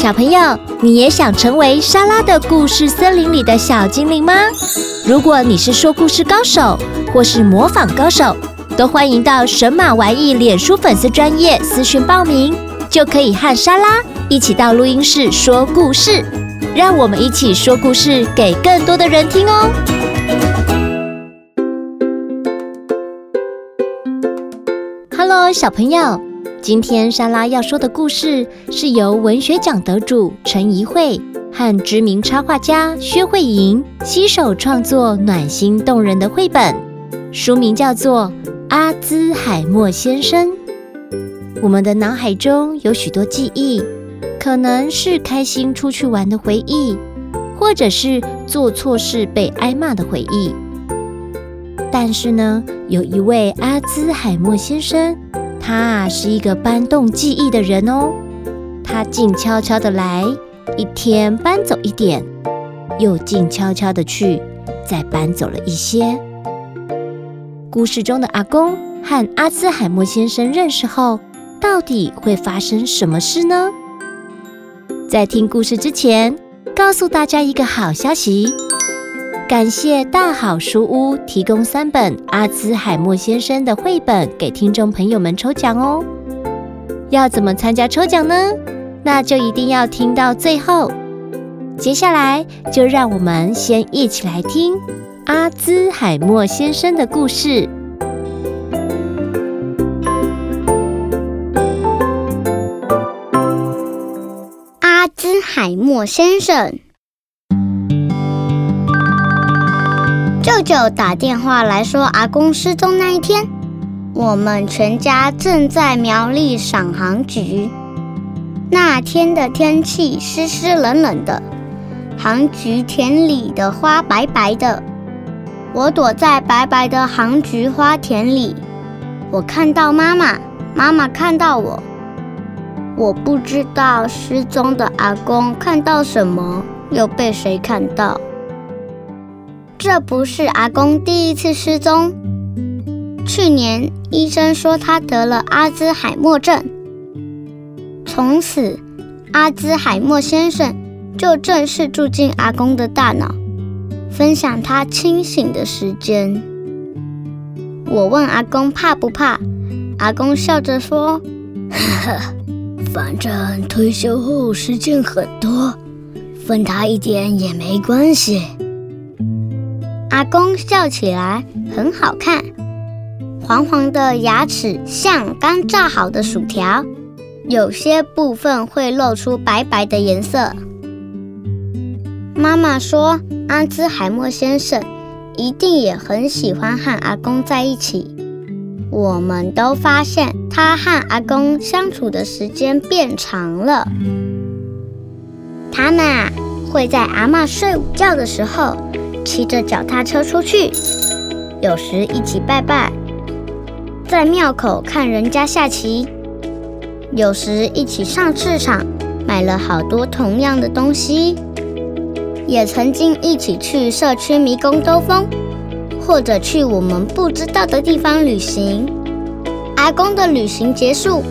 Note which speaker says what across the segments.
Speaker 1: 小朋友，你也想成为莎拉的故事森林里的小精灵吗？如果你是说故事高手，或是模仿高手，都欢迎到神马玩意脸书粉丝专业私讯报名，就可以和莎拉一起到录音室说故事。让我们一起说故事给更多的人听哦！Hello，小朋友，今天莎拉要说的故事是由文学奖得主陈怡慧和知名插画家薛慧莹携手创作暖心动人的绘本。书名叫做《阿兹海默先生》。我们的脑海中有许多记忆，可能是开心出去玩的回忆，或者是做错事被挨骂的回忆。但是呢，有一位阿兹海默先生，他啊是一个搬动记忆的人哦。他静悄悄的来，一天搬走一点，又静悄悄的去，再搬走了一些。故事中的阿公和阿兹海默先生认识后，到底会发生什么事呢？在听故事之前，告诉大家一个好消息：感谢大好书屋提供三本阿兹海默先生的绘本给听众朋友们抽奖哦。要怎么参加抽奖呢？那就一定要听到最后。接下来就让我们先一起来听。阿兹海默先生的故事。
Speaker 2: 阿兹海默先生，舅舅打电话来说，阿公失踪那一天，我们全家正在苗栗赏航菊。那天的天气湿湿冷冷的，航菊田里的花白白的。我躲在白白的杭菊花田里，我看到妈妈，妈妈看到我。我不知道失踪的阿公看到什么，又被谁看到。这不是阿公第一次失踪。去年医生说他得了阿兹海默症，从此阿兹海默先生就正式住进阿公的大脑。分享他清醒的时间。我问阿公怕不怕，阿公笑着说：“呵呵，反正退休后时间很多，分他一点也没关系。”阿公笑起来很好看，黄黄的牙齿像刚炸好的薯条，有些部分会露出白白的颜色。妈妈说，阿兹海默先生一定也很喜欢和阿公在一起。我们都发现他和阿公相处的时间变长了。他们啊，会在阿嬷睡午觉的时候骑着脚踏车出去，有时一起拜拜，在庙口看人家下棋，有时一起上市场买了好多同样的东西。也曾经一起去社区迷宫兜风，或者去我们不知道的地方旅行。阿公的旅行结束，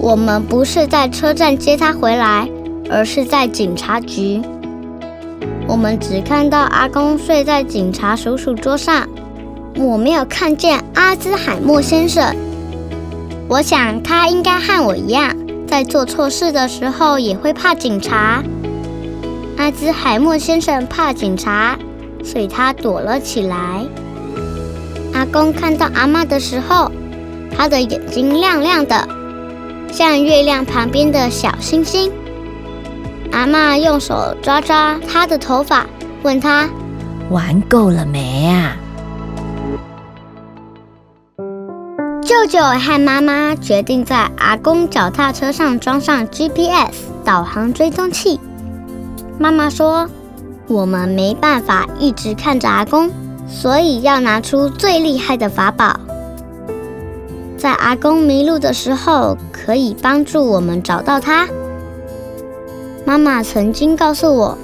Speaker 2: 我们不是在车站接他回来，而是在警察局。我们只看到阿公睡在警察叔叔桌上，我没有看见阿兹海默先生。我想他应该和我一样，在做错事的时候也会怕警察。阿兹海默先生怕警察，所以他躲了起来。阿公看到阿嬷的时候，他的眼睛亮亮的，像月亮旁边的小星星。阿妈用手抓抓他的头发，问他：“
Speaker 1: 玩够了没啊？”
Speaker 2: 舅舅和妈妈决定在阿公脚踏车上装上 GPS 导航追踪器。妈妈说：“我们没办法一直看着阿公，所以要拿出最厉害的法宝，在阿公迷路的时候，可以帮助我们找到他。妈妈曾经告诉我，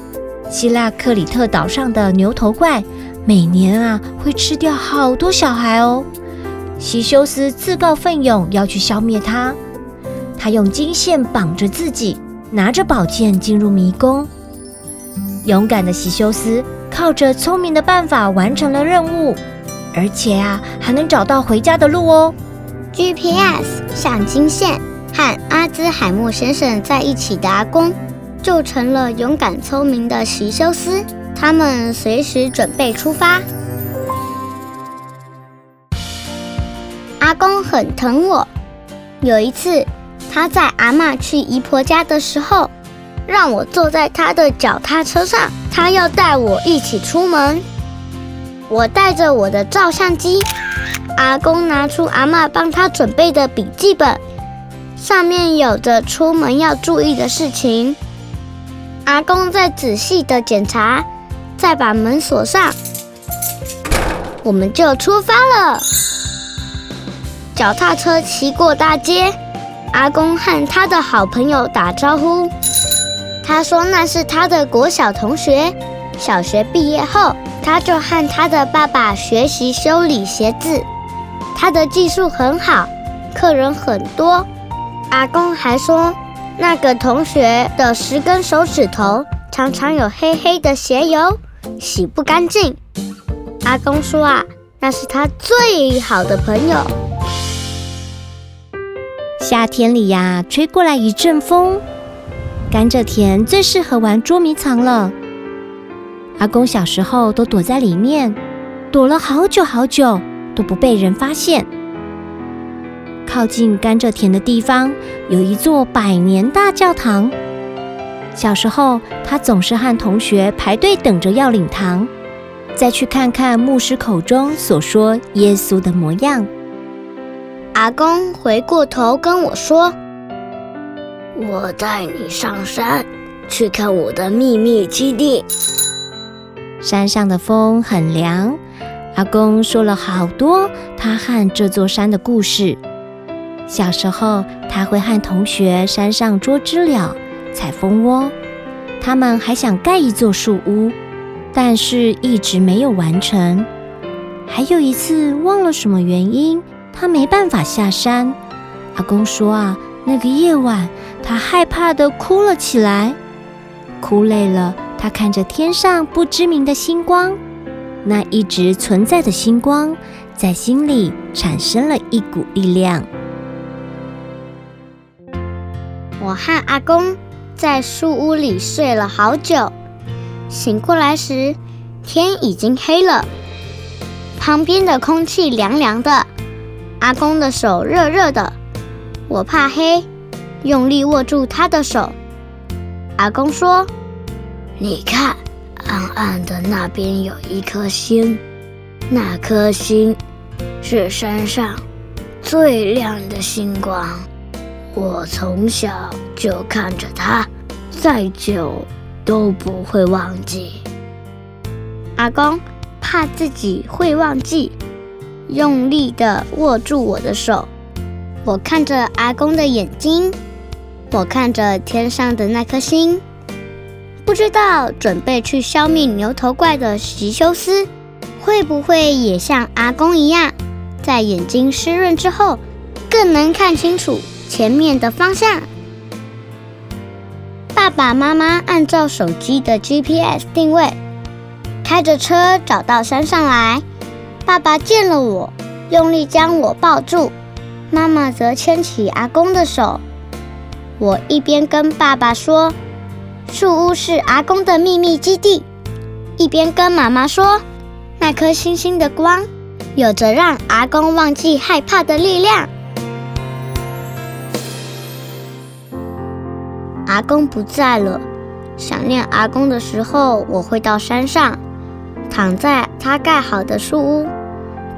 Speaker 1: 希腊克里特岛上的牛头怪每年啊会吃掉好多小孩哦。西修斯自告奋勇要去消灭它，他用金线绑着自己，拿着宝剑进入迷宫。勇敢的西修斯靠着聪明的办法完成了任务，而且啊还能找到回家的路哦。
Speaker 2: GPS 像金线，和阿兹海默先生在一起的阿公，就成了勇敢聪明的西修斯。他们随时准备出发。阿公很疼我。有一次，他载阿嬷去姨婆家的时候，让我坐在他的脚踏车上。他要带我一起出门。我带着我的照相机，阿公拿出阿嬷帮他准备的笔记本，上面有着出门要注意的事情。阿公在仔细的检查，再把门锁上，我们就出发了。脚踏车骑过大街，阿公和他的好朋友打招呼。他说那是他的国小同学。小学毕业后，他就和他的爸爸学习修理鞋子。他的技术很好，客人很多。阿公还说，那个同学的十根手指头常常有黑黑的鞋油，洗不干净。阿公说啊，那是他最好的朋友。
Speaker 1: 夏天里呀，吹过来一阵风，甘蔗田最适合玩捉迷藏了。阿公小时候都躲在里面，躲了好久好久都不被人发现。靠近甘蔗田的地方有一座百年大教堂。小时候，他总是和同学排队等着要领糖，再去看看牧师口中所说耶稣的模样。
Speaker 2: 阿公回过头跟我说：“我带你上山去看我的秘密基地。”
Speaker 1: 山上的风很凉。阿公说了好多他和这座山的故事。小时候，他会和同学山上捉知了、采蜂窝。他们还想盖一座树屋，但是一直没有完成。还有一次，忘了什么原因。他没办法下山。阿公说啊，那个夜晚他害怕的哭了起来。哭累了，他看着天上不知名的星光，那一直存在的星光，在心里产生了一股力量。
Speaker 2: 我和阿公在树屋里睡了好久，醒过来时天已经黑了，旁边的空气凉凉的。阿公的手热热的，我怕黑，用力握住他的手。阿公说：“你看，暗暗的那边有一颗星，那颗星是山上最亮的星光。我从小就看着他，再久都不会忘记。”阿公怕自己会忘记。用力地握住我的手，我看着阿公的眼睛，我看着天上的那颗星，不知道准备去消灭牛头怪的西修斯，会不会也像阿公一样，在眼睛湿润之后，更能看清楚前面的方向？爸爸妈妈按照手机的 GPS 定位，开着车找到山上来。爸爸见了我，用力将我抱住，妈妈则牵起阿公的手。我一边跟爸爸说：“树屋是阿公的秘密基地”，一边跟妈妈说：“那颗星星的光，有着让阿公忘记害怕的力量。”阿公不在了，想念阿公的时候，我会到山上。躺在他盖好的树屋，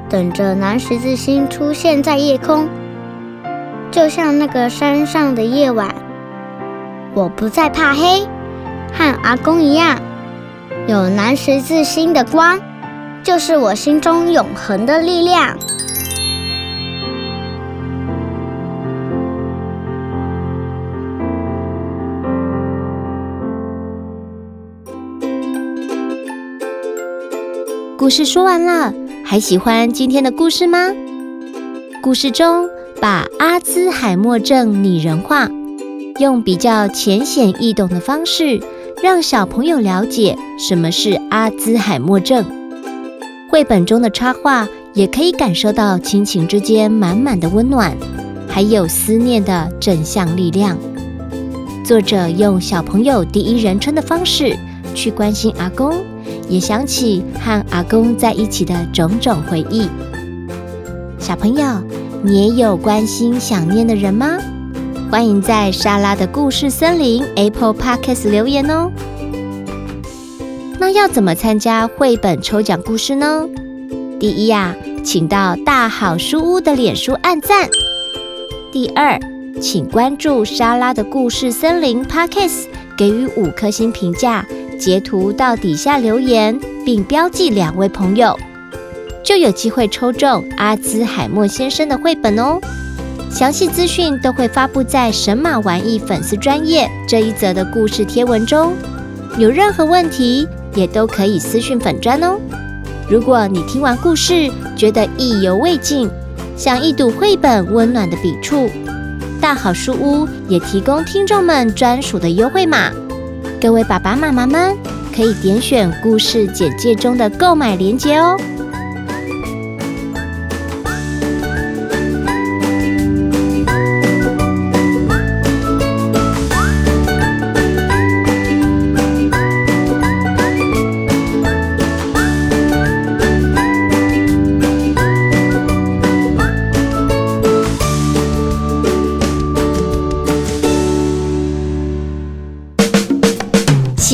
Speaker 2: 等着南十字星出现在夜空，就像那个山上的夜晚。我不再怕黑，和阿公一样，有南十字星的光就是我心中永恒的力量。
Speaker 1: 故事说完了，还喜欢今天的故事吗？故事中把阿兹海默症拟人化，用比较浅显易懂的方式，让小朋友了解什么是阿兹海默症。绘本中的插画也可以感受到亲情之间满满的温暖，还有思念的正向力量。作者用小朋友第一人称的方式去关心阿公。也想起和阿公在一起的种种回忆。小朋友，你也有关心想念的人吗？欢迎在莎拉的故事森林 Apple Podcast 留言哦。那要怎么参加绘本抽奖故事呢？第一呀，请到大好书屋的脸书按赞。第二，请关注莎拉的故事森林 Podcast，给予五颗星评价。截图到底下留言，并标记两位朋友，就有机会抽中阿兹海默先生的绘本哦。详细资讯都会发布在神马玩意粉丝专页这一则的故事贴文中。有任何问题，也都可以私讯粉专哦。如果你听完故事觉得意犹未尽，想一睹绘本温暖的笔触，大好书屋也提供听众们专属的优惠码。各位爸爸妈妈们可以点选故事简介中的购买链接哦。